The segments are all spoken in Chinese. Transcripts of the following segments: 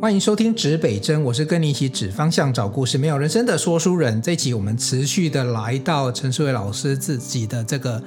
欢迎收听指北针，我是跟你一起指方向、找故事、没有人生的说书人。这一集我们持续的来到陈诗慧老师自己的这个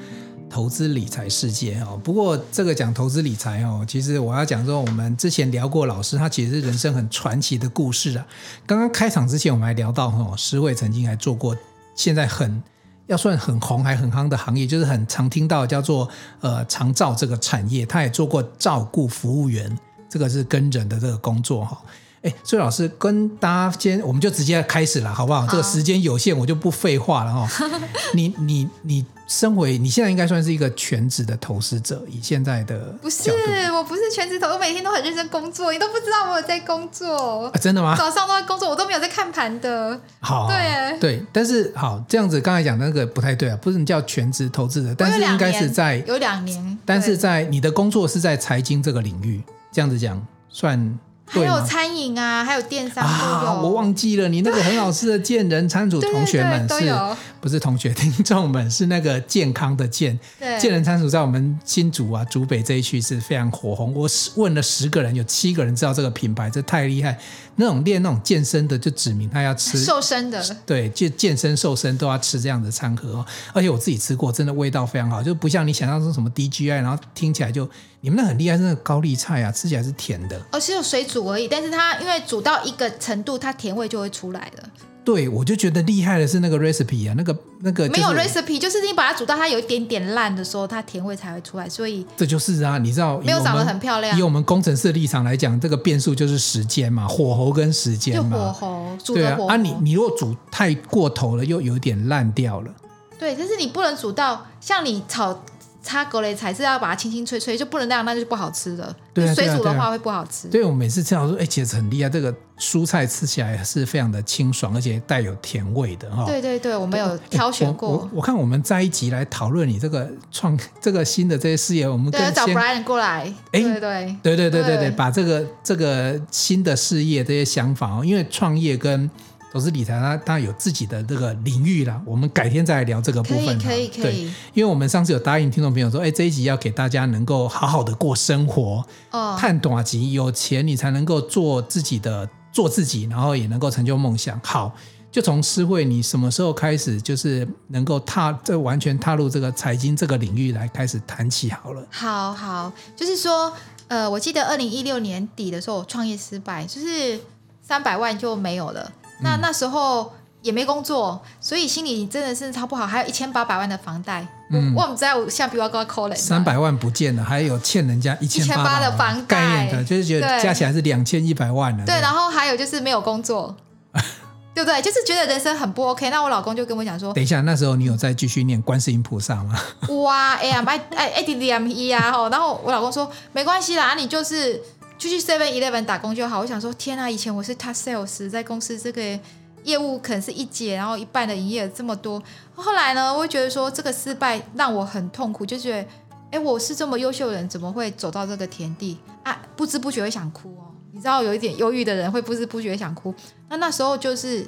投资理财世界哦。不过这个讲投资理财哦，其实我要讲说，我们之前聊过老师，他其实是人生很传奇的故事啊。刚刚开场之前，我们还聊到哦，诗慧曾经还做过现在很要算很红还很夯的行业，就是很常听到叫做呃长照这个产业，他也做过照顾服务员。这个是跟人的这个工作哈，哎，所以老师跟大家先，我们就直接开始了，好不好？好，这个时间有限，我就不废话了哈。你 你你，身为你现在应该算是一个全职的投资者，以现在的不是，我不是全职投，我每天都很认真工作，你都不知道我有在工作啊？真的吗？早上都在工作，我都没有在看盘的。好，对对，但是好这样子，刚才讲的那个不太对啊，不是你叫全职投资者，但是应该是在有两年，但是在你的工作是在财经这个领域。这样子讲算？还有餐饮啊，还有电商啊，我忘记了，你那个很好吃的健人餐组同学们是，不是同学听众们是那个健康的健，健人餐组在我们新竹啊竹北这一区是非常火红。我问了十个人，有七个人知道这个品牌，这太厉害。那种练那种健身的，就指明他要吃瘦身的，对，就健身瘦身都要吃这样的餐盒哦。而且我自己吃过，真的味道非常好，就不像你想象中什么 DGI，然后听起来就你们那很厉害，是那个高丽菜啊，吃起来是甜的。而且有水煮而已，但是它因为煮到一个程度，它甜味就会出来了。对，我就觉得厉害的是那个 recipe 啊，那个那个、就是、没有 recipe，就是你把它煮到它有一点点烂的时候，它甜味才会出来。所以这就是啊，你知道没有长得很漂亮。以我们工程师的立场来讲，这个变数就是时间嘛，火候跟时间嘛。就火候，煮的火候。对啊，啊你你如果煮太过头了，又有点烂掉了。对，但是你不能煮到像你炒。擦格雷才是要把它清清脆脆，就不能那样，那就不好吃的。对、啊，水煮的话会不好吃。对，我每次吃到说，哎，其实很厉害，这个蔬菜吃起来是非常的清爽，而且带有甜味的哈。对对对，我们有挑选过。我，我看我们在一集来讨论你这个创这个新的这些事业，我们跟找 Brian 过来。哎，对对对对对对对，把这个这个新的事业这些想法哦，因为创业跟。投资理财，它它有自己的这个领域啦。我们改天再来聊这个部分。可以，可以，可以。因为我们上次有答应听众朋友说，哎，这一集要给大家能够好好的过生活。哦。看短集，有钱你才能够做自己的，做自己，然后也能够成就梦想。好，就从诗慧，你什么时候开始就是能够踏这完全踏入这个财经这个领域来开始谈起好了。好好，就是说，呃，我记得二零一六年底的时候，我创业失败，就是三百万就没有了。那那时候也没工作，所以心里真的是超不好，还有一千八百万的房贷。嗯，我们在下比我高扣嘞，三百万不见了，还有欠人家一千八的房贷，概念的，就是觉得加起来是两千一百万了。对，然后还有就是没有工作，对不对？就是觉得人生很不 OK。那我老公就跟我讲说，等一下，那时候你有再继续念观世音菩萨吗？哇，哎呀，哎哎哎，D D M E 啊，然后我老公说没关系啦，你就是就去 Seven Eleven 打工就好。我想说，天啊，以前我是他 Sales 在公司这个。业务可能是一节，然后一半的营业额这么多。后来呢，我会觉得说这个失败让我很痛苦，就觉得，哎，我是这么优秀的人，怎么会走到这个田地啊？不知不觉会想哭哦。你知道，有一点忧郁的人会不知不觉想哭。那那时候就是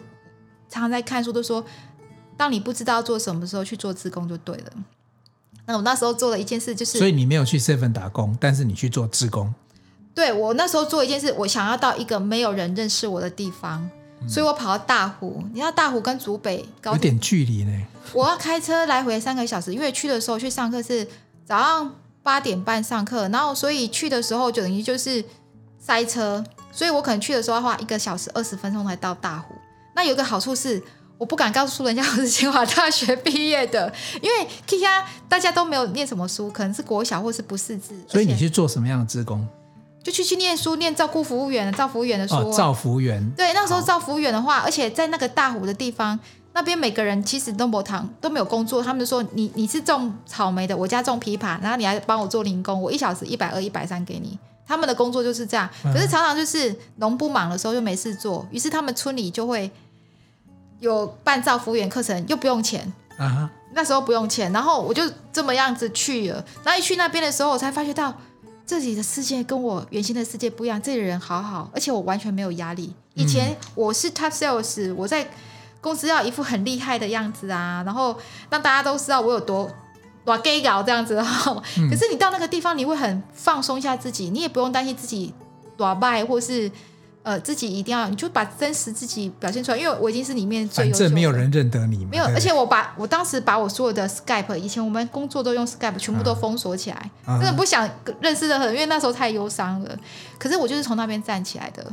常常在看书，都说，当你不知道做什么时候去做自工就对了。那我那时候做了一件事，就是所以你没有去 seven 打工，但是你去做自工。对，我那时候做一件事，我想要到一个没有人认识我的地方。所以我跑到大湖，你知道大湖跟竹北高有点距离呢。我要开车来回三个小时，因为去的时候去上课是早上八点半上课，然后所以去的时候就等于就是塞车，所以我可能去的时候要花一个小时二十分钟才到大湖。那有个好处是，我不敢告诉人家 我是清华大学毕业的，因为其他大家都没有念什么书，可能是国小或是不识字。所以你去做什么样的志工？就去去念书，念照顾服务员，照服务员的书。哦，照服务员。对，那时候照服务员的话，而且在那个大湖的地方，那边每个人其实都没堂都没有工作。他们就说你你是种草莓的，我家种枇杷，然后你还帮我做零工，我一小时一百二、一百三给你。他们的工作就是这样。可是常常就是农不忙的时候就没事做，于是他们村里就会有办照服务员课程，又不用钱。啊。那时候不用钱，然后我就这么样子去了。然后一去那边的时候，我才发觉到。这里的世界跟我原先的世界不一样，这里的人好好，而且我完全没有压力。以前我是 top sales，我在公司要一副很厉害的样子啊，然后让大家都知道我有多多 gay 搞这样子。可是你到那个地方，你会很放松一下自己，你也不用担心自己多败或是呃，自己一定要，你就把真实自己表现出来，因为我已经是里面最优秀。反正没有人认得你。没有，而且我把我当时把我所有的 Skype，以前我们工作都用 Skype，全部都封锁起来，啊、真的不想认识任何人，因为那时候太忧伤了。可是我就是从那边站起来的。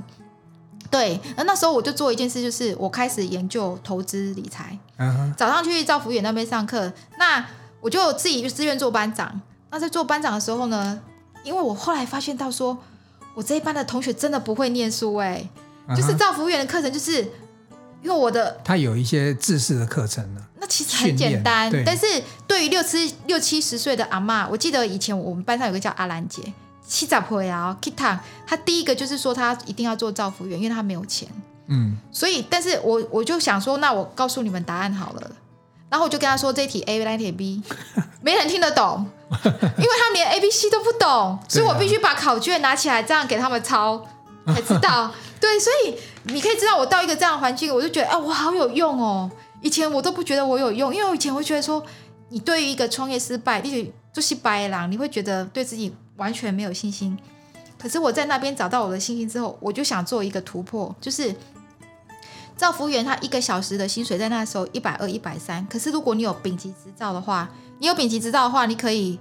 对，那那时候我就做一件事，就是我开始研究投资理财。啊、早上去赵福远那边上课，那我就自己自愿做班长。那在做班长的时候呢，因为我后来发现到说。我这一班的同学真的不会念书哎，就是造服务员的课程，就是因为我的他有一些知识的课程呢。那其实很简单，但是对于六七六七十岁的阿嬷，我记得以前我们班上有个叫阿兰姐，七咋婆呀，Kita，她第一个就是说她一定要做造服务员，因为她没有钱。嗯，所以，但是我我就想说，那我告诉你们答案好了，然后我就跟他说这一题 A，那题 B，没人听得懂。因为他们连 A B C 都不懂，所以我必须把考卷拿起来，这样给他们抄，才知道。对，所以你可以知道，我到一个这样的环境，我就觉得，啊，我好有用哦。以前我都不觉得我有用，因为我以前会觉得说，你对于一个创业失败，你就是白狼，你会觉得对自己完全没有信心。可是我在那边找到我的信心之后，我就想做一个突破，就是赵服务员他一个小时的薪水在那时候一百二、一百三，可是如果你有丙级执照的话。你有丙级执照的话，你可以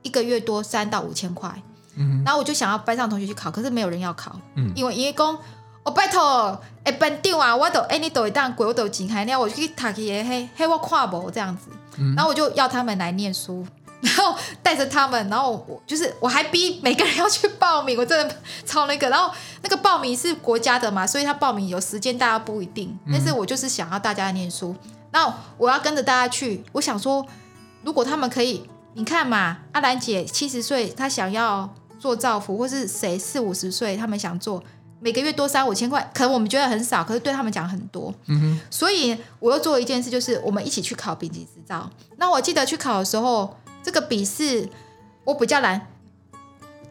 一个月多三到五千块。嗯，然后我就想要班上同学去考，可是没有人要考。嗯，因为因为讲，我拜托，哎，班长啊，我都哎，你都一当鬼，我都进海，那我去读去嘿，嘿，我跨不这样子。嗯，然后我就要他们来念书，然后带着他们，然后我就是我还逼每个人要去报名，我真的超那个。然后那个报名是国家的嘛，所以他报名有时间，大家不一定。但是我就是想要大家念书，然后我要跟着大家去，我想说。如果他们可以，你看嘛，阿兰姐七十岁，她想要做造福，或是谁四五十岁，他们想做，每个月多三五千块，可能我们觉得很少，可是对他们讲很多。嗯哼。所以我又做了一件事，就是我们一起去考丙级执照。那我记得去考的时候，这个笔试我比较难，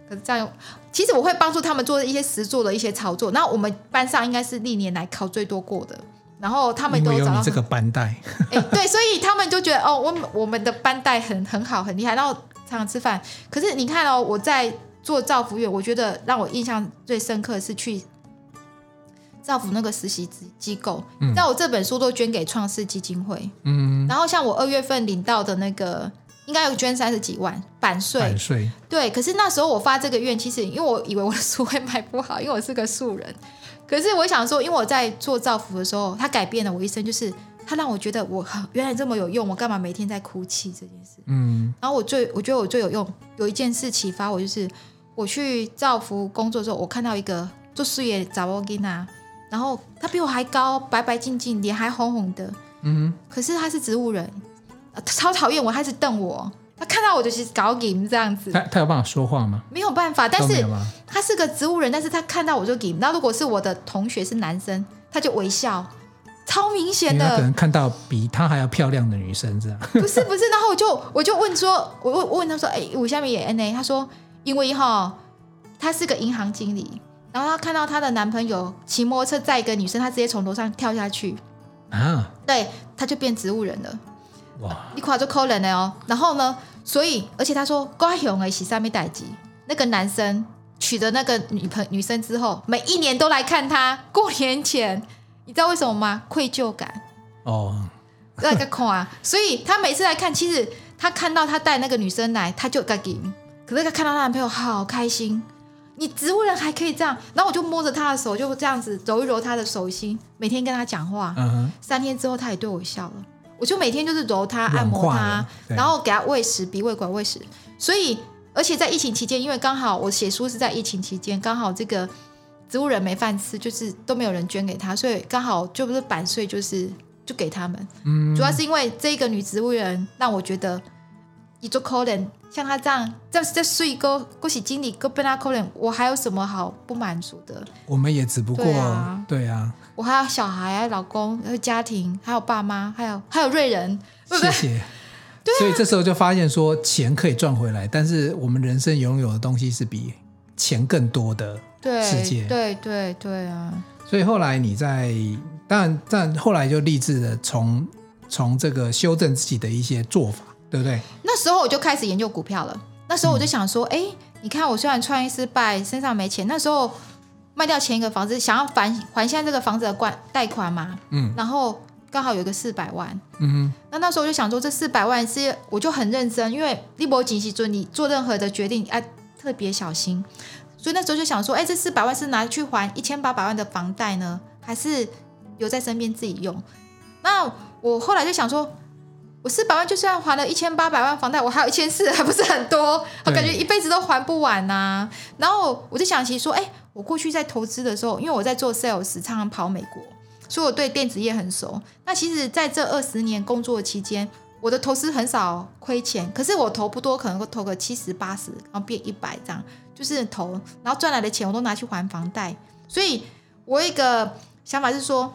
可是这样，其实我会帮助他们做一些实做的一些操作。那我们班上应该是历年来考最多过的。然后他们都找到有这个班带，哎，对，所以他们就觉得哦，我我们的班带很很好，很厉害。然后常常吃饭，可是你看哦，我在做造福月，我觉得让我印象最深刻的是去造福那个实习机机构。那、嗯、我这本书都捐给创世基金会，嗯，然后像我二月份领到的那个，应该有捐三十几万版税，版税，对。可是那时候我发这个愿，其实因为我以为我的书会卖不好，因为我是个素人。可是我想说，因为我在做造福的时候，他改变了我一生，就是他让我觉得我原来这么有用，我干嘛每天在哭泣这件事？嗯。然后我最我觉得我最有用，有一件事启发我，就是我去造福工作的时候，我看到一个做事业查某囡仔，然后他比我还高，白白净净，脸还红红的。嗯。可是他是植物人，超讨厌我，他一直瞪我。他看到我就是搞 game 这样子，他他有办法说话吗？没有办法，但是他是个植物人，但是他看到我就 game。那如果是我的同学是男生，他就微笑，超明显的。可能看到比他还要漂亮的女生这样。不是不是，然后我就我就问说，我问我问他说，哎，我下面也 N A，他说因为哈，他是个银行经理，然后他看到他的男朋友骑摩托车载一个女生，他直接从楼上跳下去啊，对，他就变植物人了。哇！你夸就扣人了哦。然后呢？所以，而且他说高雄哎，喜上面代级那个男生娶的那个女朋女生之后，每一年都来看他。过年前，你知道为什么吗？愧疚感哦，那个空啊。所以他每次来看，其实他看到他带那个女生来，他就该给。可是他看到他男朋友好开心，你植物人还可以这样。然后我就摸着他的手，就这样子揉一揉他的手心，每天跟他讲话。嗯。三天之后，他也对我笑了。我就每天就是揉它、按摩它，然后给它喂食，鼻胃管喂食。所以，而且在疫情期间，因为刚好我写书是在疫情期间，刚好这个植物人没饭吃，就是都没有人捐给他，所以刚好就不是版税，就是就给他们。嗯，主要是因为这个女植物人让我觉得，一做可怜，像他这样，这这睡一个恭喜经理，哥被他可怜，我还有什么好不满足的？我们也只不过对啊。对啊我还有小孩，啊老公，还有家庭，还有爸妈，还有还有瑞人，对不对？谢谢。对啊。所以这时候就发现说，钱可以赚回来，但是我们人生拥有的东西是比钱更多的世界。对对对对啊！所以后来你在，当然，但后来就立志的从从这个修正自己的一些做法，对不对？那时候我就开始研究股票了。那时候我就想说，哎、嗯，你看我虽然创业失败，身上没钱，那时候。卖掉前一个房子，想要还还现在这个房子的关贷款嘛，嗯，然后刚好有个四百万，嗯哼，那那时候我就想说，这四百万是我就很认真，因为利伯紧急尊，你做任何的决定哎、啊、特别小心，所以那时候就想说，哎，这四百万是拿去还一千八百万的房贷呢，还是留在身边自己用？那我后来就想说。我四百万就算还了一千八百万房贷，我还有一千四，还不是很多？我感觉一辈子都还不完呐、啊。然后我就想起说，哎，我过去在投资的时候，因为我在做 sales，常常跑美国，所以我对电子业很熟。那其实在这二十年工作期间，我的投资很少亏钱，可是我投不多，可能会投个七十八十，然后变一百这样，就是投，然后赚来的钱我都拿去还房贷。所以我一个想法是说。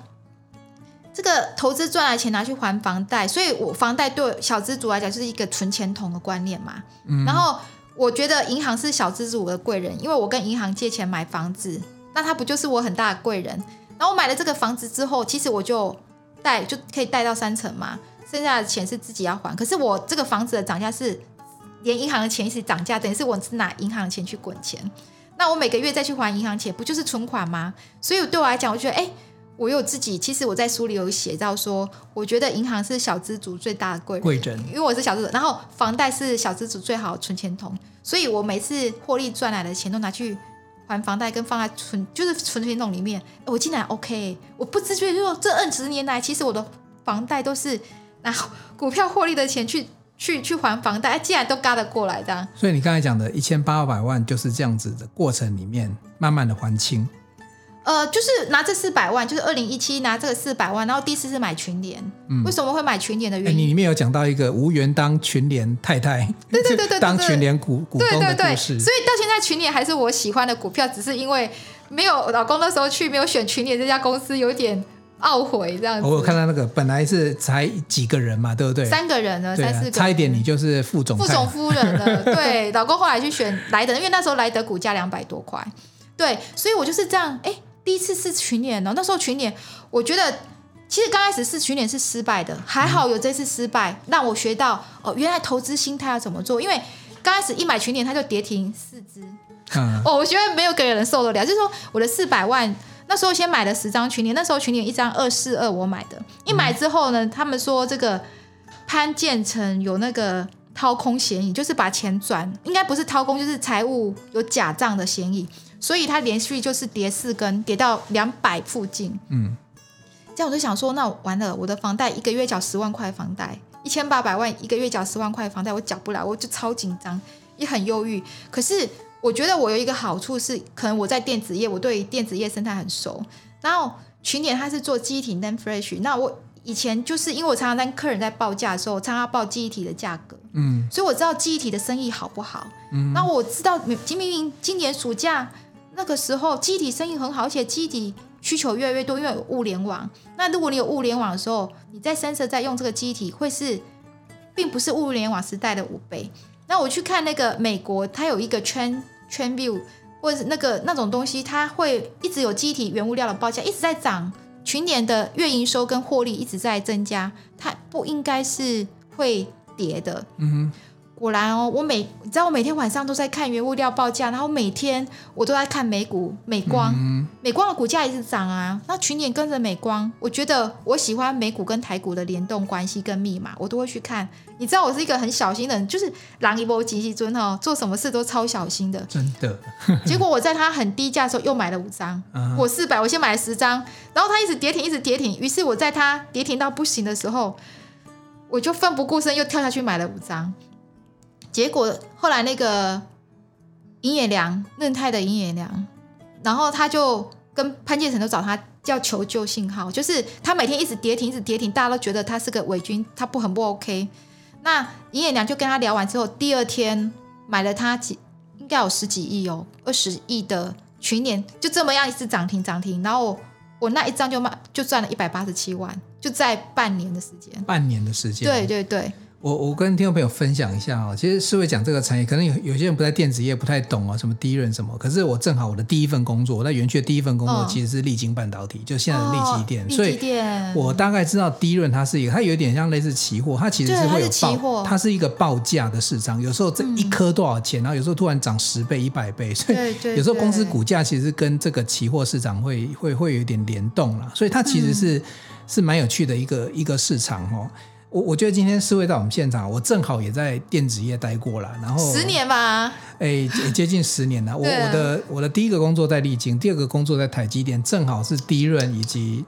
这个投资赚来钱拿去还房贷，所以我房贷对小资族来讲就是一个存钱筒的观念嘛。嗯。然后我觉得银行是小资族的贵人，因为我跟银行借钱买房子，那他不就是我很大的贵人？然后我买了这个房子之后，其实我就贷就可以贷到三成嘛，剩下的钱是自己要还。可是我这个房子的涨价是连银行的钱一起涨价，等于是我是拿银行的钱去滚钱。那我每个月再去还银行钱，不就是存款吗？所以对我来讲，我觉得哎。诶我有自己，其实我在书里有写到说，我觉得银行是小资族最大的贵人，贵人，因为我是小资族，然后房贷是小资族最好的存钱筒，所以我每次获利赚来的钱都拿去还房贷，跟放在存就是存钱筒里面。我竟然 OK，我不自觉就说这二十年来，其实我的房贷都是拿股票获利的钱去 去去还房贷，竟然都嘎得过来这样。所以你刚才讲的一千八百万就是这样子的过程里面，慢慢的还清。呃，就是拿这四百万，就是二零一七拿这个四百万，然后第一次是买群联。嗯，为什么会买群联的原因？你里面有讲到一个无缘当群联太太，对对对对，当群联股股东的故事。所以到现在群联还是我喜欢的股票，只是因为没有老公那时候去没有选群联这家公司，有点懊悔这样子。我有看到那个本来是才几个人嘛，对不对？三个人呢，三四个，差一点你就是副总副总夫人了。对，老公后来去选莱德，因为那时候莱德股价两百多块。对，所以我就是这样，哎。第一次是群演哦，那时候群演，我觉得其实刚开始是群演是失败的，还好有这次失败，让我学到哦，原来投资心态要怎么做。因为刚开始一买群联，它就跌停四只，哦，我觉得没有个人受得了。就是说我的四百万，那时候先买了十张群联，那时候群联一张二四二，我买的，一买之后呢，他们说这个潘建成有那个掏空嫌疑，就是把钱转，应该不是掏空，就是财务有假账的嫌疑。所以它连续就是跌四根，跌到两百附近。嗯，这样我就想说，那完了，我的房贷一个月缴十万块房贷，一千八百万一个月缴十万块房贷，我缴不了，我就超紧张，也很忧郁。可是我觉得我有一个好处是，可能我在电子业，我对电子业生态很熟。然后群联它是做记忆体 NAND Flash，那我以前就是因为我常常跟客人在报价的时候，我常常报记忆体的价格，嗯，所以我知道记忆体的生意好不好。嗯，那我知道今明明今年暑假。那个时候，机体生意很好，而且机体需求越来越多，因为有物联网。那如果你有物联网的时候，你在 Sensor 在用这个机体，会是并不是物联网时代的五倍。那我去看那个美国，它有一个圈圈 view 或者是那个那种东西，它会一直有机体原物料的报价一直在涨，群年的月营收跟获利一直在增加，它不应该是会跌的。嗯哼。果然哦，我每你知道我每天晚上都在看原物料报价，然后每天我都在看美股美光，嗯、美光的股价一直涨啊。那群联跟着美光，我觉得我喜欢美股跟台股的联动关系跟密码，我都会去看。你知道我是一个很小心的人，就是狼一波急急尊哦，做什么事都超小心的。真的。结果我在它很低价的时候又买了五张，嗯、我四百，我先买了十张，然后它一直跌停，一直跌停。于是我在它跌停到不行的时候，我就奋不顾身又跳下去买了五张。结果后来那个尹野良，润泰的尹野良，然后他就跟潘建成都找他叫求救信号，就是他每天一直跌停，一直跌停，大家都觉得他是个伪军，他不很不 OK。那尹野良就跟他聊完之后，第二天买了他几应该有十几亿哦，二十亿的群联，就这么样一次涨停涨停，然后我，我那一张就卖就赚了一百八十七万，就在半年的时间，半年的时间，对对对。我我跟听众朋友分享一下啊，其实是会讲这个产业，可能有有些人不在电子业不太懂啊，什么第一润什么。可是我正好我的第一份工作，我在园区的第一份工作其实是力晶半导体，哦、就现在的力积电，哦、所以我大概知道第一润它是一个，它有点像类似期货，它其实是会有报，它，它是一个报价的市场，有时候这一颗多少钱，嗯、然后有时候突然涨十倍、一百倍，所以有时候公司股价其实跟这个期货市场会会会有一点联动了，所以它其实是、嗯、是蛮有趣的一个一个市场哦。我我觉得今天四位到我们现场，我正好也在电子业待过了，然后十年吧，哎，接近十年了。我我的我的第一个工作在力晶，第二个工作在台积电，正好是第一润以及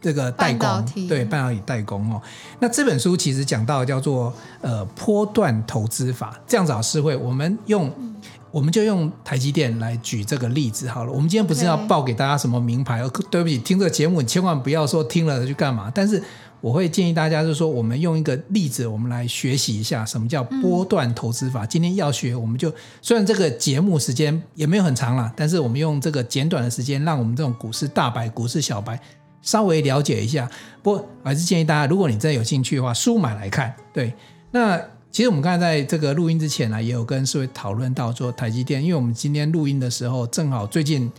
这个代工，对半导体代工哦。那这本书其实讲到叫做呃波段投资法，这样子啊，诗慧，我们用、嗯、我们就用台积电来举这个例子好了。我们今天不是要报给大家什么名牌，对不起，听这个节目你千万不要说听了去干嘛，但是。我会建议大家，就是说，我们用一个例子，我们来学习一下什么叫波段投资法。今天要学，我们就虽然这个节目时间也没有很长了，但是我们用这个简短的时间，让我们这种股市大白、股市小白稍微了解一下。不过，还是建议大家，如果你真的有兴趣的话，书买来看。对，那其实我们刚才在这个录音之前呢，也有跟诗慧讨论到说台积电，因为我们今天录音的时候，正好最近，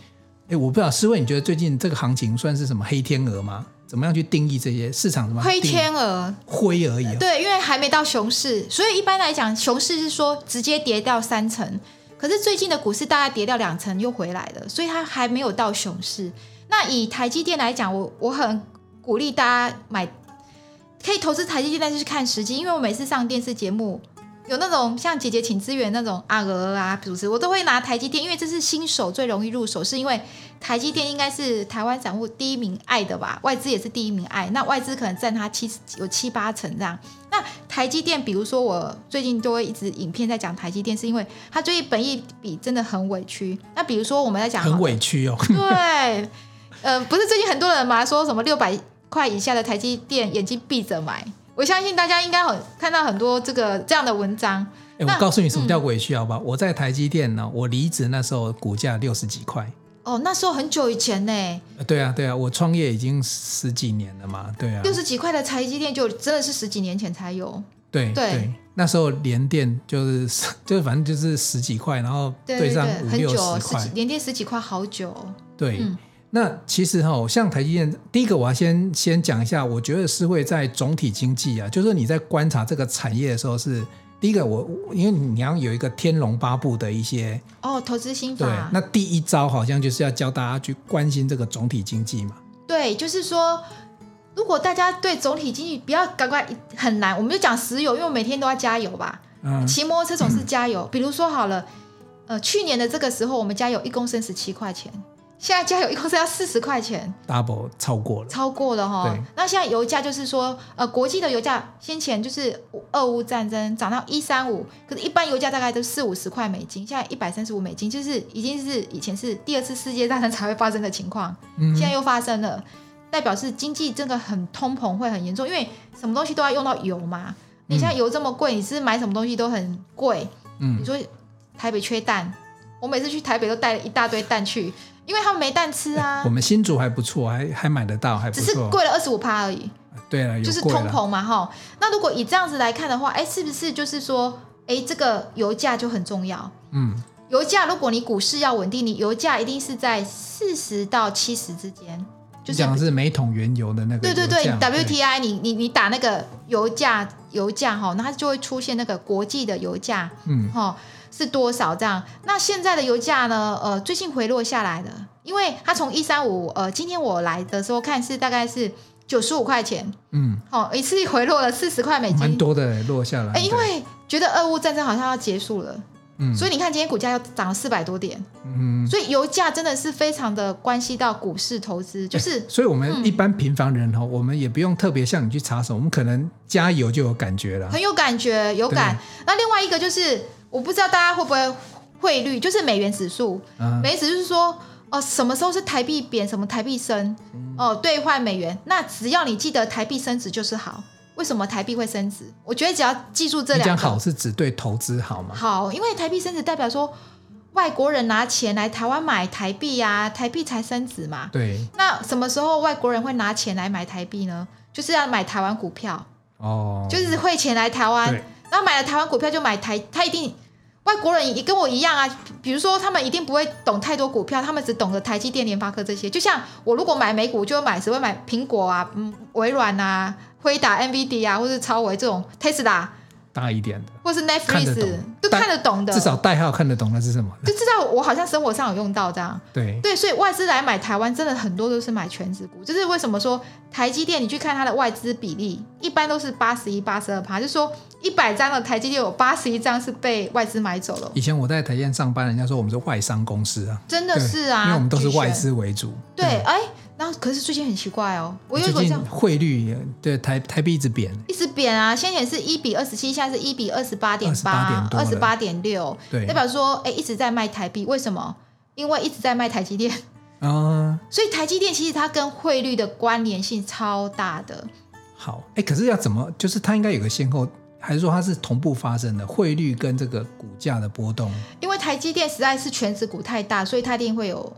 哎，我不知道诗慧，你觉得最近这个行情算是什么黑天鹅吗？怎么样去定义这些市场？什么灰天鹅？灰而已、哦。对，因为还没到熊市，所以一般来讲，熊市是说直接跌掉三成。可是最近的股市大概跌掉两成又回来了，所以它还没有到熊市。那以台积电来讲，我我很鼓励大家买，可以投资台积电，但是看时机，因为我每次上电视节目。有那种像姐姐请支援那种阿娥啊主持，我都会拿台积电，因为这是新手最容易入手，是因为台积电应该是台湾散户第一名爱的吧，外资也是第一名爱，那外资可能占它七有七八成这样。那台积电，比如说我最近都会一直影片在讲台积电，是因为它最近本益比真的很委屈。那比如说我们在讲很委屈哦，对，呃，不是最近很多人嘛说什么六百块以下的台积电眼睛闭着买。我相信大家应该很看到很多这个这样的文章。哎，我告诉你什么叫委屈好不好？嗯、我在台积电呢，我离职那时候股价六十几块。哦，那时候很久以前呢。对啊，对啊，我创业已经十几年了嘛，对啊。六十几块的台积电就真的是十几年前才有。对对，对，那时候联电就是 就是反正就是十几块，然后对上五六十块，联电十几块好久。对。嗯那其实哈，像台积电，第一个我要先先讲一下，我觉得是会在总体经济啊，就是你在观察这个产业的时候是第一个我，我因为你要有一个天龙八部的一些哦投资心法，对，那第一招好像就是要教大家去关心这个总体经济嘛。对，就是说，如果大家对总体经济不要赶快很难，我们就讲石油，因为我每天都要加油吧，嗯，骑摩托车总是加油。嗯，比如说好了，呃，去年的这个时候，我们加油一公升十七块钱。现在加油一公升要四十块钱，double 超过了，超过了哈。对那现在油价就是说，呃，国际的油价先前就是俄乌战争涨到一三五，可是一般油价大概都四五十块美金，现在一百三十五美金，就是已经是以前是第二次世界大战才会发生的情况，嗯、现在又发生了，代表是经济真的很通膨会很严重，因为什么东西都要用到油嘛。你现在油这么贵，你是买什么东西都很贵。嗯，你说台北缺蛋，我每次去台北都带了一大堆蛋去。因为他们没蛋吃啊，我们新竹还不错，还还买得到，还不错，只是贵了二十五趴而已。对了，就是通膨嘛，哈。那如果以这样子来看的话，哎，是不是就是说，哎，这个油价就很重要？嗯，油价如果你股市要稳定，你油价一定是在四十到七十之间。就是讲的是每桶原油的那个。对对对，WTI，你你你打那个油价油价哈，那它就会出现那个国际的油价，嗯，哈。是多少这样？那现在的油价呢？呃，最近回落下来了，因为它从一三五，呃，今天我来的时候看是大概是九十五块钱，嗯，好、哦，一次 回落了四十块美金，蛮多的落下来。哎，因为觉得俄乌战争好像要结束了，嗯，所以你看今天股价又涨了四百多点，嗯，所以油价真的是非常的关系到股市投资，就是，所以我们一般平凡人哈，嗯、我们也不用特别向你去查什么，我们可能加油就有感觉了，很有感觉，有感。那另外一个就是。我不知道大家会不会汇率，就是美元指数。嗯、美元指数就是说，哦，什么时候是台币贬，什么台币升，哦，兑换美元。那只要你记得台币升值就是好。为什么台币会升值？我觉得只要记住这两个。讲好是指对投资好吗？好，因为台币升值代表说外国人拿钱来台湾买台币呀、啊，台币才升值嘛。对。那什么时候外国人会拿钱来买台币呢？就是要买台湾股票。哦，就是汇钱来台湾，然后买了台湾股票就买台，他一定外国人也跟我一样啊。比如说他们一定不会懂太多股票，他们只懂得台积电、联发科这些。就像我如果买美股，就会买只会买苹果啊、嗯、微软啊、辉达、NVD 啊，或是超微这种 Tesla。大一点的，或是 Netflix 都看得懂的，至少代号看得懂那是什么，就知道我好像生活上有用到这样。对对，所以外资来买台湾，真的很多都是买权值股。就是为什么说台积电，你去看它的外资比例，一般都是八十一、八十二趴，就是说一百张的台积电有八十一张是被外资买走了。以前我在台积电上班，人家说我们是外商公司啊，真的是啊，因为我们都是外资为主。对，哎。然后可是最近很奇怪哦，我有一个这样汇率对台台币一直贬，一直贬啊！先前是一比二十七，现在是一比二十八点八，二十八点六，对，代表说哎一直在卖台币，为什么？因为一直在卖台积电啊，嗯、所以台积电其实它跟汇率的关联性超大的。好，哎，可是要怎么？就是它应该有个先后，还是说它是同步发生的？汇率跟这个股价的波动？因为台积电实在是全值股太大，所以它一定会有。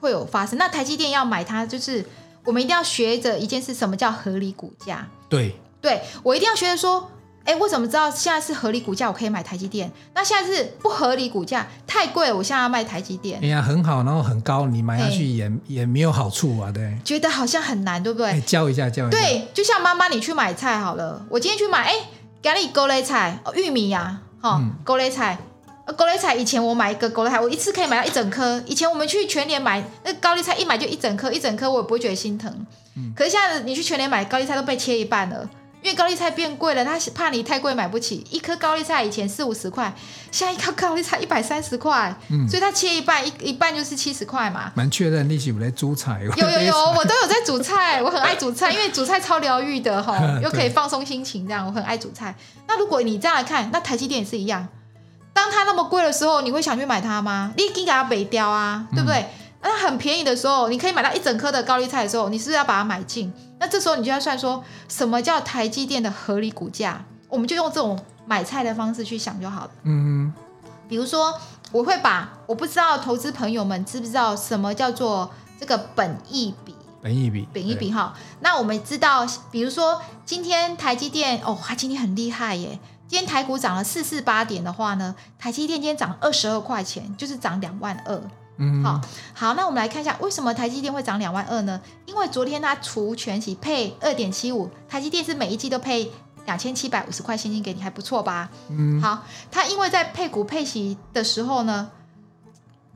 会有发生。那台积电要买它，就是我们一定要学着一件事，什么叫合理股价？对，对我一定要学着说，哎，我怎么知道现在是合理股价，我可以买台积电？那现在是不合理股价，太贵了，我现在要卖台积电。哎呀，很好，然后很高，你买下去也也没有好处啊，对。觉得好像很难，对不对？教一下，教一下。对，就像妈妈你去买菜好了，我今天去买，哎，给你高丽菜、哦、玉米呀、啊，哈、哦，高丽菜。高丽菜以前我买一个高丽菜，我一次可以买到一整颗。以前我们去全联买那高丽菜，一买就一整颗，一整颗我也不会觉得心疼。嗯、可是现在你去全联买高丽菜都被切一半了，因为高丽菜变贵了，他怕你太贵买不起。一颗高丽菜以前四五十块，现在一颗高丽菜一百三十块，嗯、所以他切一半，一一半就是七十块嘛。蛮确认利息我在煮菜，有有有，我都有在煮菜，我很爱煮菜，因为煮菜超疗愈的哈，又可以放松心情，这样我很爱煮菜。那如果你这样来看，那台积电也是一样。当它那么贵的时候，你会想去买它吗？你给它北雕啊，对不对？那、嗯、很便宜的时候，你可以买到一整颗的高丽菜的时候，你是不是要把它买进？那这时候你就要算说，什么叫台积电的合理股价？我们就用这种买菜的方式去想就好了。嗯，比如说，我会把我不知道投资朋友们知不知道什么叫做这个本益比？本益比，本益比哈。那我们知道，比如说今天台积电哦，它今天很厉害耶。今天台股涨了四四八点的话呢，台积电今天涨二十二块钱，就是涨两万二。嗯，好，好，那我们来看一下为什么台积电会涨两万二呢？因为昨天它除权息配二点七五，台积电是每一季都配两千七百五十块现金给你，还不错吧？嗯，好，它因为在配股配息的时候呢，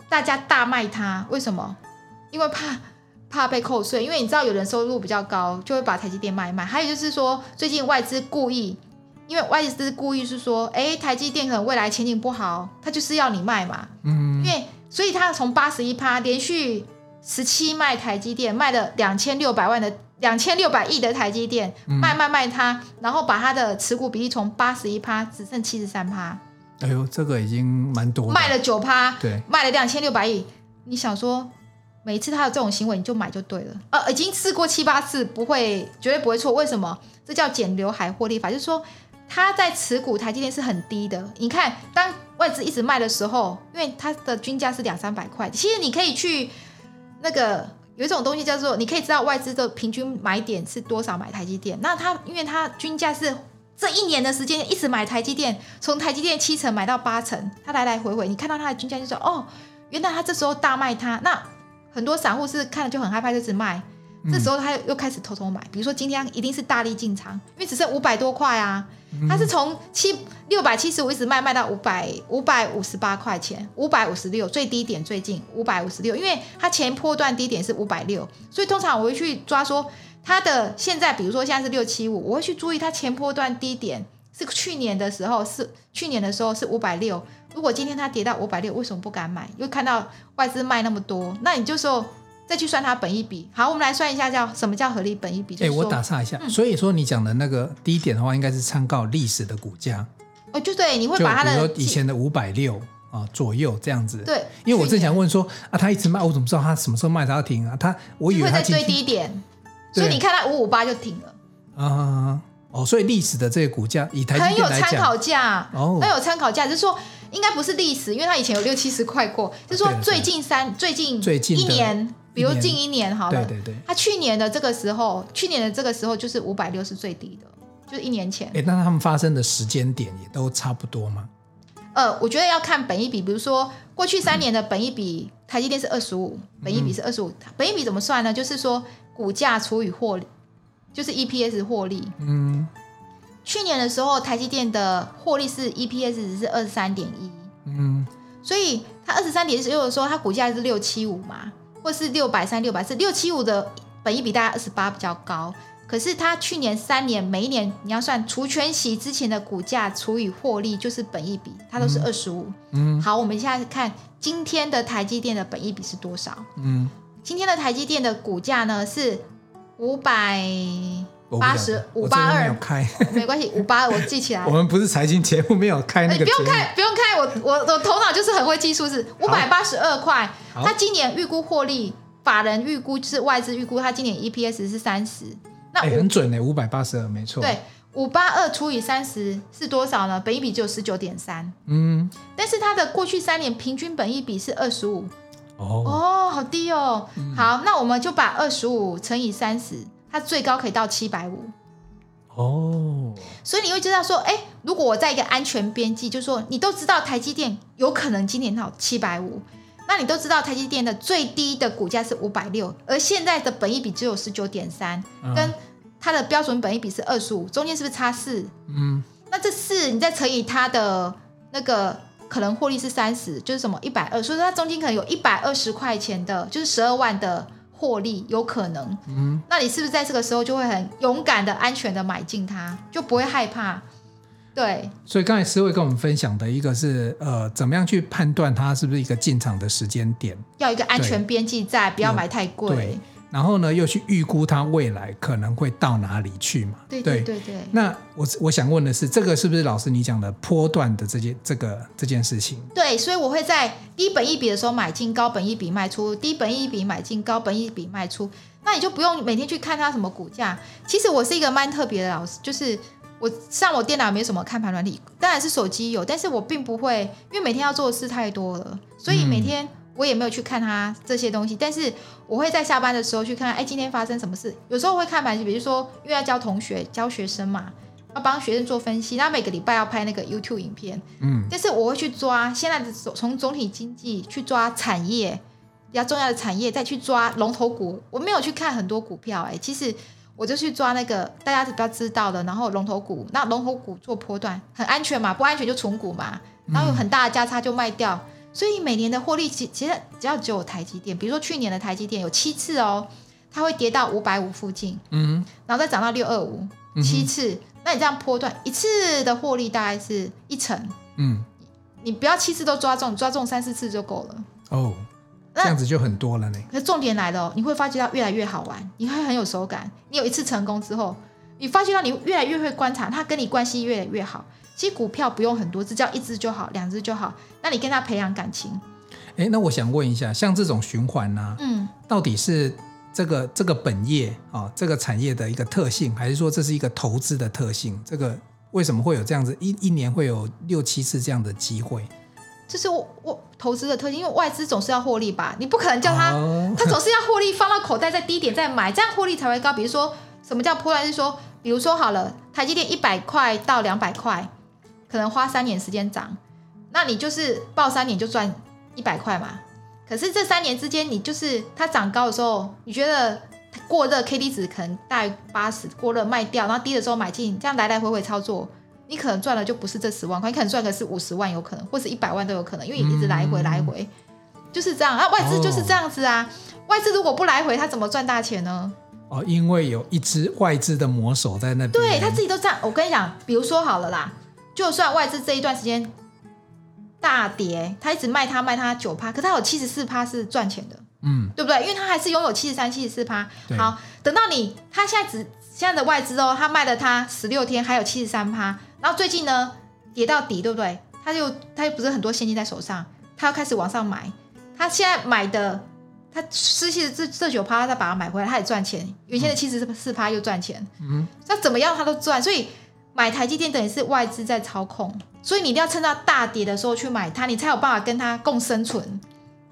大家大卖它，为什么？因为怕怕被扣税，因为你知道有人收入比较高，就会把台积电卖卖。还有就是说，最近外资故意。因为外资故意是说，哎，台积电可能未来前景不好，他就是要你卖嘛。嗯。因为所以他从八十一趴连续十七卖台积电，卖了两千六百万的两千六百亿的台积电，嗯、卖卖卖它，然后把它的持股比例从八十一趴只剩七十三趴。哎呦，这个已经蛮多。卖了九趴，对，卖了两千六百亿。你想说，每一次他有这种行为，你就买就对了。呃，已经试过七八次，不会，绝对不会错。为什么？这叫剪刘海获利法，就是说。它在持股台积电是很低的，你看，当外资一直卖的时候，因为它的均价是两三百块，其实你可以去那个有一种东西叫做，你可以知道外资的平均买点是多少买台积电。那它因为它均价是这一年的时间一直买台积电，从台积电七成买到八成，它来来回回，你看到它的均价就说哦，原来它这时候大卖它，那很多散户是看了就很害怕，就只卖。这时候他又开始偷偷买，比如说今天一定是大力进场，因为只剩五百多块啊，他是从七六百七十五一直卖卖到五百五百五十八块钱，五百五十六最低点最近五百五十六，因为它前波段低点是五百六，所以通常我会去抓说它的现在，比如说现在是六七五，我会去注意它前波段低点是去年的时候是去年的时候是五百六，如果今天它跌到五百六，为什么不敢买？因为看到外资卖那么多，那你就说。再去算它本一比，好，我们来算一下叫什么叫合理本一比？哎、欸，我打岔一下，嗯、所以说你讲的那个低点的话，应该是参考历史的股价。哦，就对，你会把它的比如说以前的五百六啊左右这样子。对，因为我正想问说啊，他一直卖，我怎么知道他什么时候卖他要停啊？他我以为在最低点，所以你看他五五八就停了。啊，哦，所以历史的这个股价以台来讲，很有参考价哦，很有参考价，就是说应该不是历史，因为他以前有六七十块过，就是说最近三最近最近一年。比如近一年好了，对对对，他去年的这个时候，去年的这个时候就是五百六是最低的，就是一年前。哎，那他们发生的时间点也都差不多吗？呃，我觉得要看本一比，比如说过去三年的本一比，台积电是二十五，本一比是二十五。本一比怎么算呢？就是说股价除以获利，就是 EPS 获利。嗯。去年的时候，台积电的获利是 EPS 值是二十三点一。嗯。所以它二十三点一，就是说它股价是六七五嘛，或是六百三、六百四、六七五的本益比大概二十八比较高。可是它去年三年每一年你要算除全息之前的股价除以获利，就是本益比，它都是二十五。嗯，好，我们现在看今天的台积电的本益比是多少？嗯，今天的台积电的股价呢是五百八十五八二，没有开，没关系，五八二我记起来。我们不是财经节目，没有开那个。不用开，不用开，我我我头脑就是很会记数字，五百八十二块。它今年预估获利，法人预估是外资预估，它今年 EPS 是三十。那、欸、很准呢，五百八十二没错。对，五八二除以三十是多少呢？本一比只有十九点三。嗯，但是它的过去三年平均本一比是二十五。哦哦，好低哦。嗯、好，那我们就把二十五乘以三十，它最高可以到七百五。哦，所以你会知道说，哎、欸，如果我在一个安全边际，就是说你都知道台积电有可能今年到七百五，那你都知道台积电的最低的股价是五百六，而现在的本益比只有十九点三，跟它的标准本益比是二十五，中间是不是差四？嗯，那这四你再乘以它的那个可能获利是三十，就是什么一百二，所以说它中间可能有一百二十块钱的，就是十二万的获利有可能。嗯，那你是不是在这个时候就会很勇敢的、安全的买进它，就不会害怕？对，所以刚才思慧跟我们分享的一个是，呃，怎么样去判断它是不是一个进场的时间点？要一个安全边际在，不要买太贵。对，然后呢，又去预估它未来可能会到哪里去嘛？对对对对。那我我想问的是，这个是不是老师你讲的波段的这件这个这件事情？对，所以我会在低本一笔的时候买进，高本一笔卖出；低本一笔买进，高本一笔卖出。那你就不用每天去看它什么股价。其实我是一个蛮特别的老师，就是。我上我电脑没什么看盘软体，当然是手机有，但是我并不会，因为每天要做的事太多了，所以每天我也没有去看他这些东西。但是我会在下班的时候去看，哎，今天发生什么事？有时候会看盘，比如说因为要教同学、教学生嘛，要帮学生做分析，那每个礼拜要拍那个 YouTube 影片，嗯，但是我会去抓现在的从总体经济去抓产业比较重要的产业，再去抓龙头股。我没有去看很多股票，哎，其实。我就去抓那个大家比较知道的，然后龙头股，那龙头股做波段很安全嘛，不安全就存股嘛，然后有很大的价差就卖掉，所以每年的获利其其实只要只有台积电，比如说去年的台积电有七次哦，它会跌到五百五附近，嗯，然后再涨到六二五，七次，那你这样波段一次的获利大概是一成，嗯，你不要七次都抓中，抓中三四次就够了，哦。这样子就很多了呢。那重点来了哦，你会发觉到越来越好玩，你会很有手感。你有一次成功之后，你发觉到你越来越会观察，它跟你关系越来越好。其实股票不用很多只，只要一只就好，两只就好。那你跟他培养感情。哎，那我想问一下，像这种循环呢、啊，嗯，到底是这个这个本业啊、哦，这个产业的一个特性，还是说这是一个投资的特性？这个为什么会有这样子一一年会有六七次这样的机会？这是我我投资的特性，因为外资总是要获利吧，你不可能叫他，他总是要获利放到口袋，在低点再买，这样获利才会高。比如说什么叫波段？是说，比如说好了，台积电一百块到两百块，可能花三年时间涨，那你就是报三年就赚一百块嘛。可是这三年之间，你就是它涨高的时候，你觉得过热 K D 值可能大于八十，过热卖掉，然后低的时候买进，这样来来回回操作。你可能赚了就不是这十万块，你可能赚的是五十万，有可能，或是一百万都有可能，因为你一直来回来回，嗯、就是这样啊。外资就是这样子啊，哦、外资如果不来回，他怎么赚大钱呢？哦，因为有一只外资的魔手在那边，对他自己都这样。我跟你讲，比如说好了啦，就算外资这一段时间大跌，他一直卖他卖他九趴，可是他有七十四趴是赚钱的，嗯，对不对？因为他还是拥有七十三、七十四趴。好，等到你他现在只现在的外资哦，他卖了他十六天还有七十三趴。然后最近呢，跌到底，对不对？他就他又不是很多现金在手上，他要开始往上买。他现在买的，他失去的这这九趴，他再把它买回来，他也赚钱。原先的七十四趴又赚钱。嗯，那怎么样他都赚。所以买台积电等于是外资在操控，所以你一定要趁到大跌的时候去买它，你才有办法跟它共生存。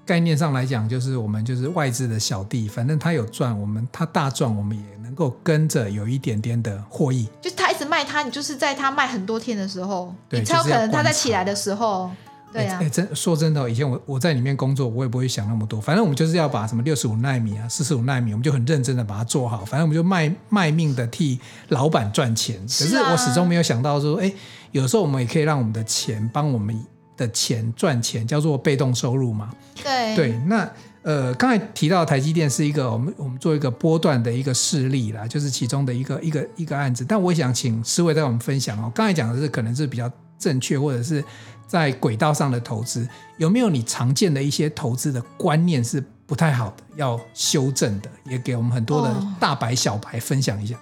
概念上来讲，就是我们就是外资的小弟，反正他有赚，我们他大赚，我们也能够跟着有一点点的获益。就他一直卖。卖它，你就是在它卖很多天的时候，对你才有可能它在起来的时候。对啊，哎，真说真的，以前我我在里面工作，我也不会想那么多。反正我们就是要把什么六十五纳米啊、四十五纳米，我们就很认真的把它做好。反正我们就卖卖命的替老板赚钱。可是我始终没有想到说，哎，有时候我们也可以让我们的钱帮我们的钱赚钱，叫做被动收入嘛。对对，那呃，刚才提到台积电是一个我们我们做一个波段的一个事例啦，就是其中的一个一个一个案子。但我也想请思维带我们分享哦。刚才讲的是可能是比较正确，或者是。在轨道上的投资，有没有你常见的一些投资的观念是不太好的，要修正的？也给我们很多的大白小白分享一下。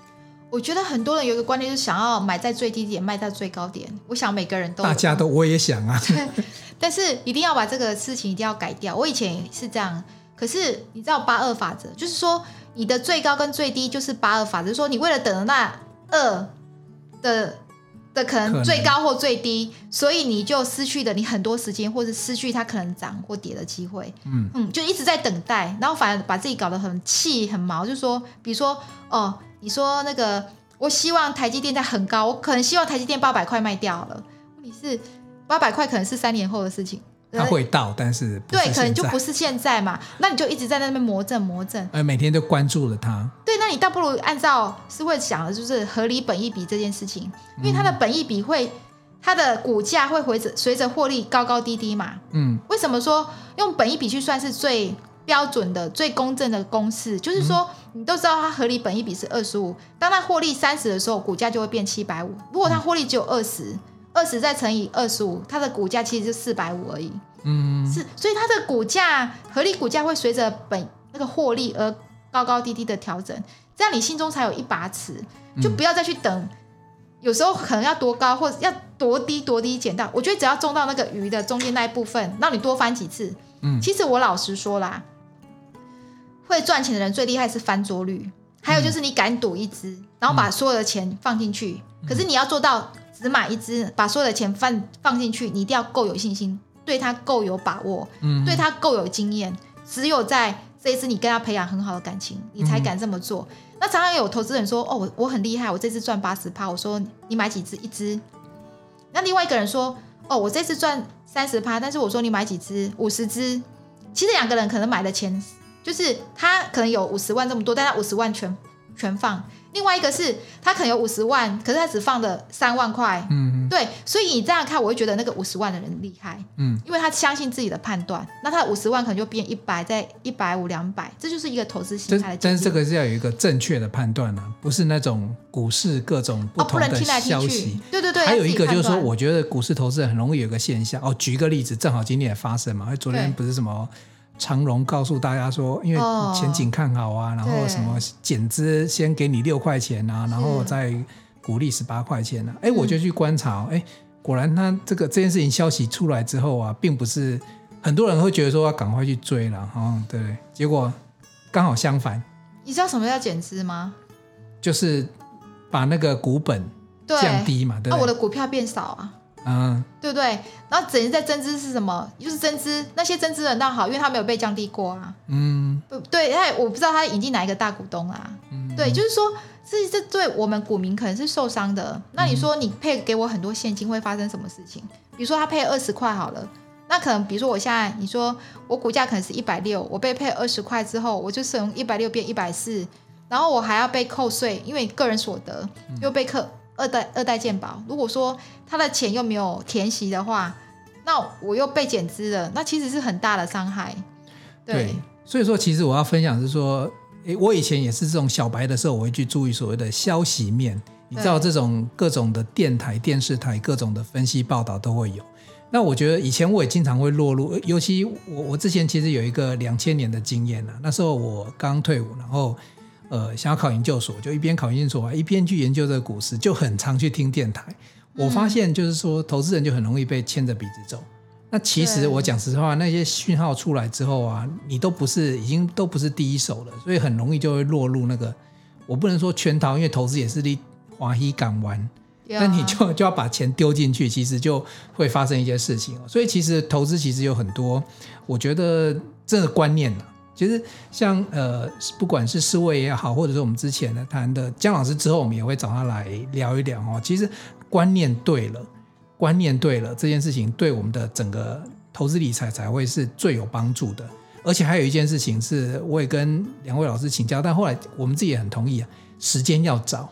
我觉得很多人有一个观念就是想要买在最低点，卖在最高点。我想每个人都，大家都我也想啊，但是一定要把这个事情一定要改掉。我以前也是这样，可是你知道八二法则，就是说你的最高跟最低就是八二法则，就是说你为了等那二的。的可能最高或最低，所以你就失去了你很多时间，或者失去它可能涨或跌的机会。嗯嗯，就一直在等待，然后反而把自己搞得很气很毛。就说，比如说哦，你说那个，我希望台积电在很高，我可能希望台积电八百块卖掉了。问题是八百块可能是三年后的事情。它会到，但是对，可能就不是现在嘛。那你就一直在那边磨蹭磨蹭，呃，每天都关注了它。对，那你倒不如按照是会想的，就是合理本益比这件事情，因为它的本益比会，它的股价会随着随着获利高高低低嘛。嗯，为什么说用本益比去算是最标准的、最公正的公式？就是说，你都知道它合理本益比是二十五，当它获利三十的时候，股价就会变七百五。如果它获利只有二十。二十再乘以二十五，它的股价其实是四百五而已。嗯，是，所以它的股价合理股价会随着本那个获利而高高低低的调整，这样你心中才有一把尺，就不要再去等，有时候可能要多高或者要多低多低捡到。我觉得只要中到那个鱼的中间那一部分，让你多翻几次。嗯，其实我老实说啦，会赚钱的人最厉害是翻桌率，还有就是你敢赌一只，然后把所有的钱放进去，可是你要做到。只买一只，把所有的钱放放进去，你一定要够有信心，对他够有把握，嗯，对他够有经验。只有在这一次你跟他培养很好的感情，你才敢这么做。嗯、那常常有投资人说：“哦，我我很厉害，我这次赚八十趴。”我说：“你买几只？一只？”那另外一个人说：“哦，我这次赚三十趴，但是我说你买几只？五十只。”其实两个人可能买的钱就是他可能有五十万这么多，但他五十万全全放。另外一个是他可能有五十万，可是他只放了三万块。嗯哼，对，所以你这样看，我会觉得那个五十万的人厉害。嗯，因为他相信自己的判断，那他五十万可能就变一百，再一百五、两百，这就是一个投资心态的。但是这个是要有一个正确的判断啊，不是那种股市各种不同的消息。对对对。还有一个就是说，我觉得股市投资人很容易有一个现象哦，举一个例子，正好今天也发生嘛，昨天不是什么。长荣告诉大家说，因为前景看好啊，哦、然后什么减资先给你六块钱啊，然后再鼓励十八块钱啊。哎，我就去观察，哎，果然他这个这件事情消息出来之后啊，并不是很多人会觉得说要赶快去追了，哦，对，结果刚好相反。你知道什么叫减资吗？就是把那个股本降低嘛，对，对，那、啊、我的股票变少啊。嗯，对不对？然后整日在增资是什么？就是增资，那些增资人倒好，因为他没有被降低过啊。嗯，对，他我不知道他引进哪一个大股东啊。嗯，对，就是说，这这对我们股民可能是受伤的。那你说你配给我很多现金会发生什么事情？比如说他配二十块好了，那可能比如说我现在你说我股价可能是一百六，我被配二十块之后，我就从一百六变一百四，然后我还要被扣税，因为个人所得又被扣。二代二代健保，如果说他的钱又没有填息的话，那我又被减资了，那其实是很大的伤害。对，所以说其实我要分享是说，诶，我以前也是这种小白的时候，我会去注意所谓的消息面，你知道这种各种的电台、电视台各种的分析报道都会有。那我觉得以前我也经常会落入，尤其我我之前其实有一个两千年的经验啊，那时候我刚退伍，然后。呃，想要考研究所，就一边考研究所，一边去研究这个股市，就很常去听电台。我发现就是说，投资人就很容易被牵着鼻子走。那其实我讲实话，那些讯号出来之后啊，你都不是已经都不是第一手了，所以很容易就会落入那个。我不能说圈套，因为投资也是你华西港湾，那你就就要把钱丢进去，其实就会发生一些事情。所以其实投资其实有很多，我觉得这个观念其实像呃，不管是思维也好，或者是我们之前的谈的姜老师之后，我们也会找他来聊一聊哦。其实观念对了，观念对了，这件事情对我们的整个投资理财才会是最有帮助的。而且还有一件事情是，我也跟两位老师请教，但后来我们自己也很同意啊，时间要找，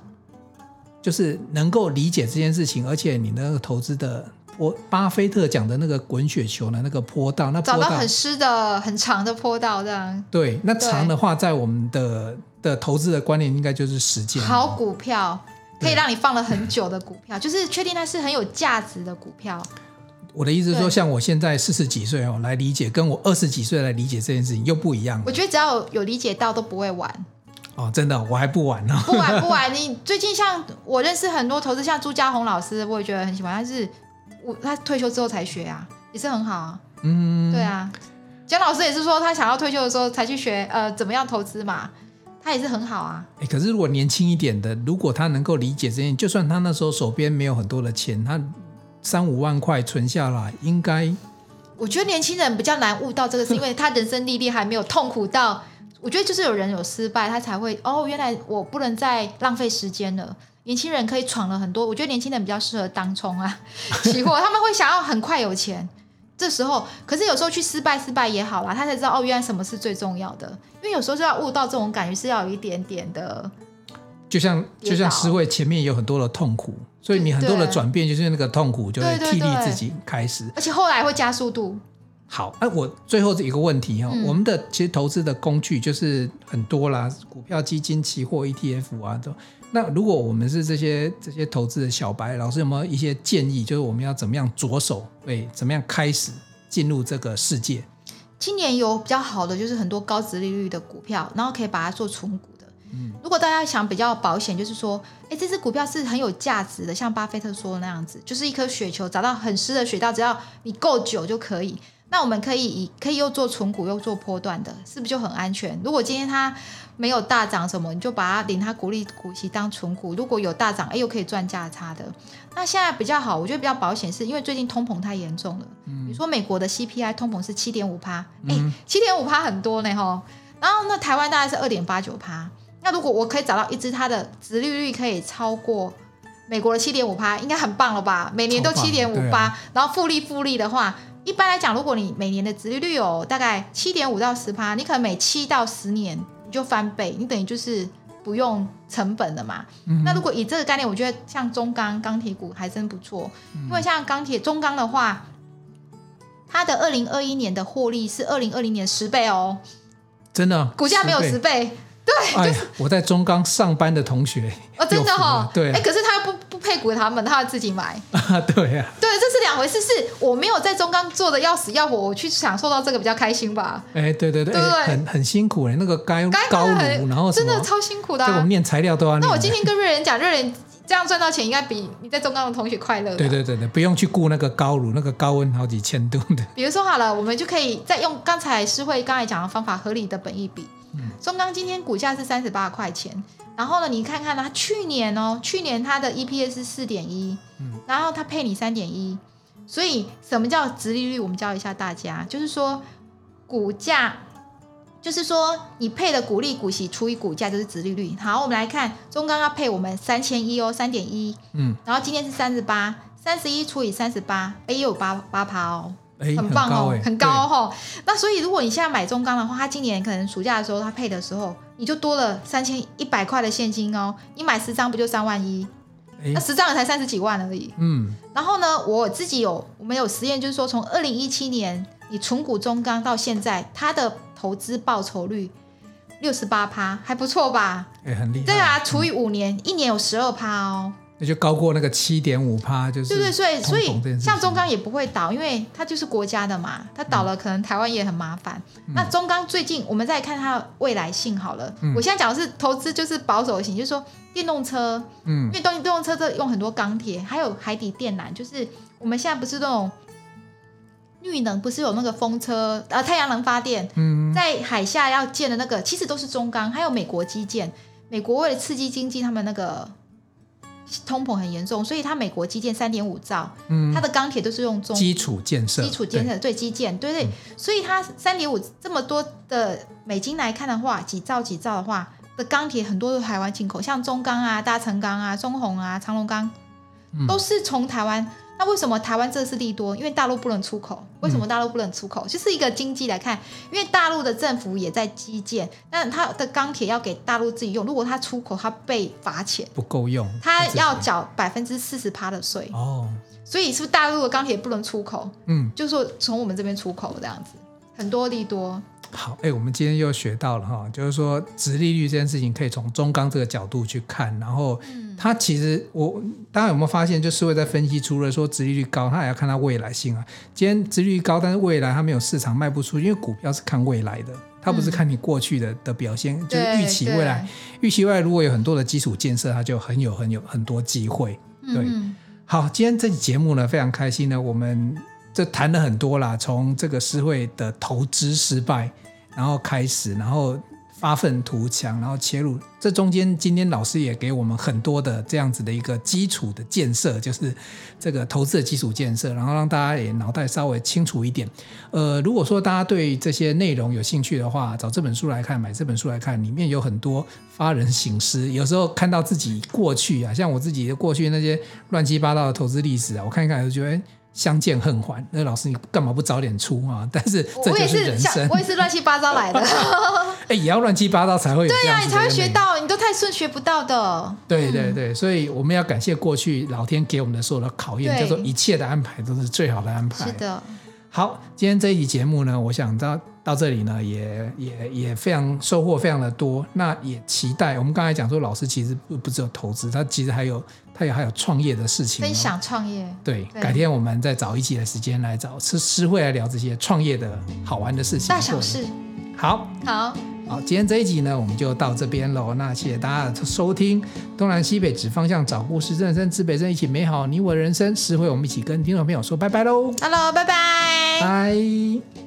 就是能够理解这件事情，而且你那个投资的。我巴菲特讲的那个滚雪球的那个坡道，那坡道找到很湿的、很长的坡道，这样。对，那长的话，在我们的的投资的观念，应该就是时间。好股票可以让你放了很久的股票，就是确定它是很有价值的股票。我的意思是说，像我现在四十几岁哦，来理解，跟我二十几岁来理解这件事情又不一样。我觉得只要有，理解到，都不会晚。哦，真的，我还不晚呢。不晚不晚，你最近像我认识很多投资，像朱家红老师，我也觉得很喜欢，但是。他退休之后才学啊，也是很好啊。嗯，对啊，江老师也是说他想要退休的时候才去学，呃，怎么样投资嘛，他也是很好啊。哎，可是如果年轻一点的，如果他能够理解这些，就算他那时候手边没有很多的钱，他三五万块存下来，应该。我觉得年轻人比较难悟到这个，是因为他人生历练还没有痛苦到。我觉得就是有人有失败，他才会哦，原来我不能再浪费时间了。年轻人可以闯了很多，我觉得年轻人比较适合当冲啊，期货他们会想要很快有钱。这时候，可是有时候去失败失败也好啦，他才知道哦，原来什么是最重要的。因为有时候就要悟到这种感觉，是要有一点点的。就像就像思维前面有很多的痛苦，所以你很多的转变就是那个痛苦就会替力自己开始，而且后来会加速度。好，哎、啊，我最后一个问题哈、哦，嗯、我们的其实投资的工具就是很多啦，股票、基金、期货、ETF 啊都。那如果我们是这些这些投资的小白，老师有没有一些建议？就是我们要怎么样着手？对，怎么样开始进入这个世界？今年有比较好的，就是很多高值利率的股票，然后可以把它做存股的。嗯，如果大家想比较保险，就是说，哎，这支股票是很有价值的，像巴菲特说的那样子，就是一颗雪球，找到很湿的雪道，只要你够久就可以。那我们可以以可以又做存股又做波段的，是不是就很安全？如果今天它没有大涨什么，你就把它领它股利股息当存股。如果有大涨，哎，又可以赚价差的。那现在比较好，我觉得比较保险，是因为最近通膨太严重了。嗯，比如说美国的 CPI 通膨是七点五趴，哎，七点五趴很多呢吼。然后那台湾大概是二点八九趴。那如果我可以找到一只它的殖利率可以超过美国的七点五趴，应该很棒了吧？每年都七点五八，然后复利复利的话。一般来讲，如果你每年的殖利率有大概七点五到十趴，你可能每七到十年你就翻倍，你等于就是不用成本了嘛。嗯、那如果以这个概念，我觉得像中钢钢铁股还真不错，嗯、因为像钢铁中钢的话，它的二零二一年的获利是二零二零年十倍哦，真的，股价没有十倍。对，就是我在中钢上班的同学哦，真的哈，对，哎，可是他又不股他们，他要自己买 啊，对呀，对，这是两回事，是我没有在中钢做的要死要活，我去享受到这个比较开心吧？哎，对对对，对，很很辛苦哎，那个高高炉，然后真的超辛苦的，这我们念材料都要。那我今天跟瑞仁讲，瑞仁这样赚到钱，应该比你在中钢的同学快乐。对对对对，不用去顾那个高炉，那个高温好几千度的。比如说好了，我们就可以再用刚才诗慧刚才讲的方法，合理的本益比。中钢今天股价是三十八块钱，然后呢，你看看它去年哦，去年它的 EPS 是四点一，然后它配你三点一，所以什么叫殖利率？我们教一下大家，就是说股价，就是说你配的股利股息除以股价就是殖利率。好，我们来看中钢要配我们三千一哦，三点一，嗯，然后今天是三十八，三十一除以三十八，哎，又有八八趴哦。很棒哦，很高，很高哦。那所以如果你现在买中钢的话，它今年可能暑假的时候它配的时候，你就多了三千一百块的现金哦。你买十张不就三万一？诶那十张也才三十几万而已。嗯。然后呢，我自己有我们有实验，就是说从二零一七年你存股中钢到现在，它的投资报酬率六十八趴，还不错吧？哎，很厉害。对啊，除以五年，嗯、一年有十二趴哦。那就高过那个七点五趴，就是对对，所以所以像中钢也不会倒，因为它就是国家的嘛，它倒了可能台湾也很麻烦。嗯、那中钢最近我们再看它的未来性好了，嗯、我现在讲的是投资就是保守型，就是说电动车，嗯，因为电电动车这用很多钢铁，还有海底电缆，就是我们现在不是那种绿能，不是有那个风车呃太阳能发电，嗯，在海下要建的那个，其实都是中钢，还有美国基建，美国为了刺激经济，他们那个。通膨很严重，所以它美国基建三点五兆，嗯，它的钢铁都是用中基础建设，基础建设对。基建，对对，所以它三点五这么多的美金来看的话，几兆几兆的话的钢铁很多都是台湾进口，像中钢啊、大成钢啊、中红啊、长隆钢，都是从台湾。那为什么台湾这次利多？因为大陆不能出口。为什么大陆不能出口？嗯、就是一个经济来看，因为大陆的政府也在基建，但它的钢铁要给大陆自己用。如果它出口，它被罚钱，不够用，它要缴百分之四十趴的税。哦，所以是不是大陆的钢铁不能出口？嗯，就是说从我们这边出口这样子，很多利多。好，哎、欸，我们今天又学到了哈，就是说，殖利率这件事情可以从中钢这个角度去看，然后，它其实我大家有没有发现，就是会在分析，除了说殖利率高，它还要看它未来性啊。今天殖利率高，但是未来它没有市场卖不出，因为股票是看未来的，它不是看你过去的的表现，嗯、就是预期未来，预期未来如果有很多的基础建设，它就很有很有很多机会。对，嗯、好，今天这期节目呢，非常开心呢，我们。这谈了很多啦，从这个社会的投资失败，然后开始，然后发愤图强，然后切入。这中间，今天老师也给我们很多的这样子的一个基础的建设，就是这个投资的基础建设，然后让大家也脑袋稍微清楚一点。呃，如果说大家对这些内容有兴趣的话，找这本书来看，买这本书来看，里面有很多发人省思。有时候看到自己过去啊，像我自己的过去那些乱七八糟的投资历史啊，我看一看就觉得。相见恨晚，那老师你干嘛不早点出啊？但是这就是人生，我也是乱七八糟来的。哎，也要乱七八糟才会有对呀、啊，你才会学到，你都太顺学不到的。对对对，所以我们要感谢过去老天给我们的所有的考验，叫做一切的安排都是最好的安排。是的。好，今天这一集节目呢，我想到到这里呢，也也也非常收获非常的多。那也期待我们刚才讲说，老师其实不不只有投资，他其实还有他也还有创业的事情，分享创业。对，对改天我们再找一集的时间来找是诗慧来聊这些创业的好玩的事情，大小事。好，好。好，今天这一集呢，我们就到这边喽。那谢谢大家的收听，东南西北指方向，找故事，正声指北针，一起美好你我的人生。诗慧，我们一起跟听众朋友说拜拜喽。Hello，拜拜。拜。